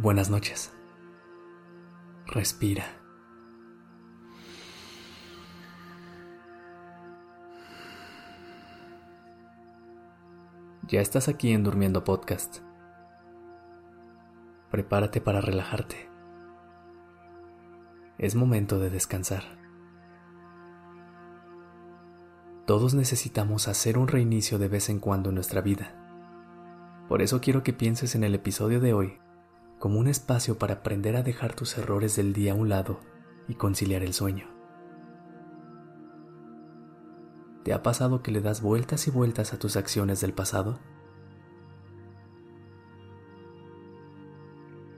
Buenas noches. Respira. Ya estás aquí en Durmiendo Podcast. Prepárate para relajarte. Es momento de descansar. Todos necesitamos hacer un reinicio de vez en cuando en nuestra vida. Por eso quiero que pienses en el episodio de hoy como un espacio para aprender a dejar tus errores del día a un lado y conciliar el sueño. ¿Te ha pasado que le das vueltas y vueltas a tus acciones del pasado?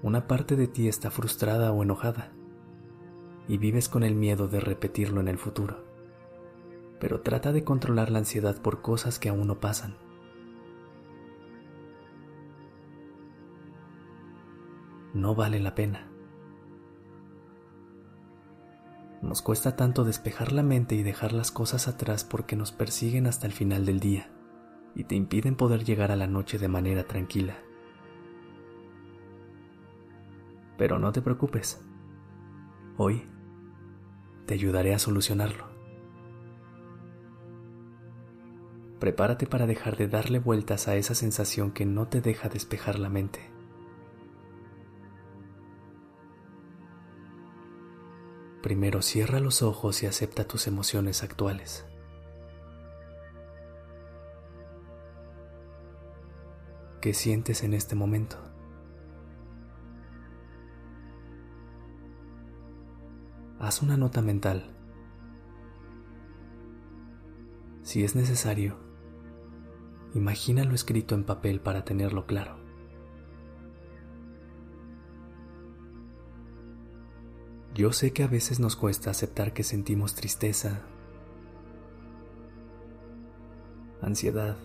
Una parte de ti está frustrada o enojada y vives con el miedo de repetirlo en el futuro, pero trata de controlar la ansiedad por cosas que aún no pasan. No vale la pena. Nos cuesta tanto despejar la mente y dejar las cosas atrás porque nos persiguen hasta el final del día y te impiden poder llegar a la noche de manera tranquila. Pero no te preocupes. Hoy te ayudaré a solucionarlo. Prepárate para dejar de darle vueltas a esa sensación que no te deja despejar la mente. Primero cierra los ojos y acepta tus emociones actuales. ¿Qué sientes en este momento? Haz una nota mental. Si es necesario, imagínalo escrito en papel para tenerlo claro. Yo sé que a veces nos cuesta aceptar que sentimos tristeza, ansiedad,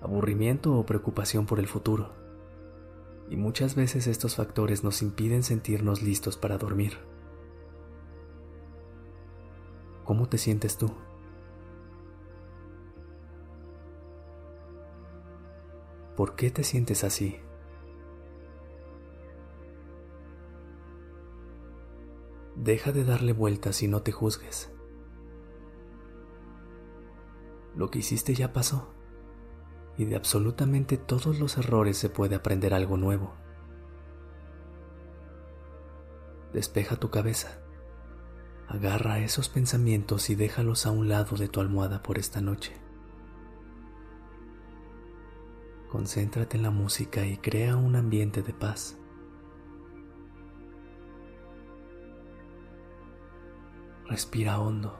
aburrimiento o preocupación por el futuro. Y muchas veces estos factores nos impiden sentirnos listos para dormir. ¿Cómo te sientes tú? ¿Por qué te sientes así? Deja de darle vueltas y no te juzgues. Lo que hiciste ya pasó, y de absolutamente todos los errores se puede aprender algo nuevo. Despeja tu cabeza, agarra esos pensamientos y déjalos a un lado de tu almohada por esta noche. Concéntrate en la música y crea un ambiente de paz. Respira hondo.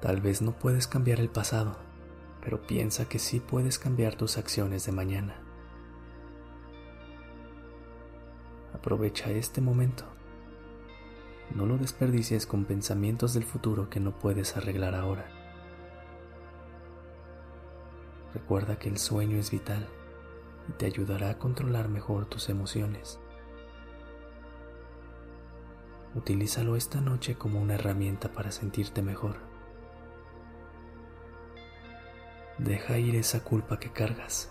Tal vez no puedes cambiar el pasado, pero piensa que sí puedes cambiar tus acciones de mañana. Aprovecha este momento. No lo desperdicies con pensamientos del futuro que no puedes arreglar ahora. Recuerda que el sueño es vital y te ayudará a controlar mejor tus emociones. Utilízalo esta noche como una herramienta para sentirte mejor. Deja ir esa culpa que cargas.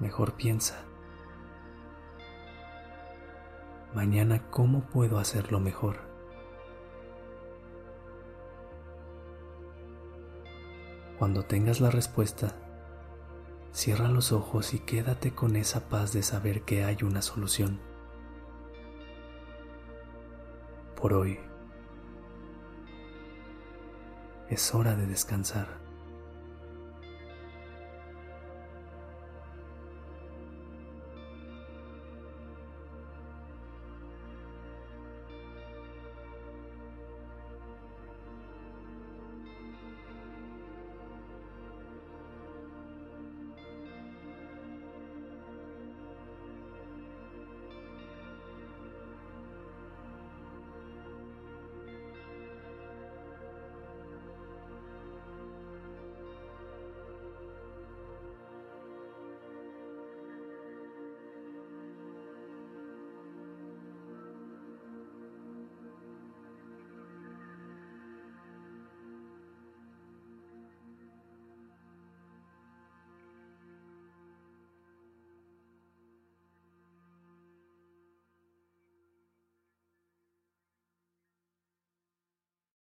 Mejor piensa. mañana cómo puedo hacerlo mejor. Cuando tengas la respuesta, cierra los ojos y quédate con esa paz de saber que hay una solución. Por hoy es hora de descansar.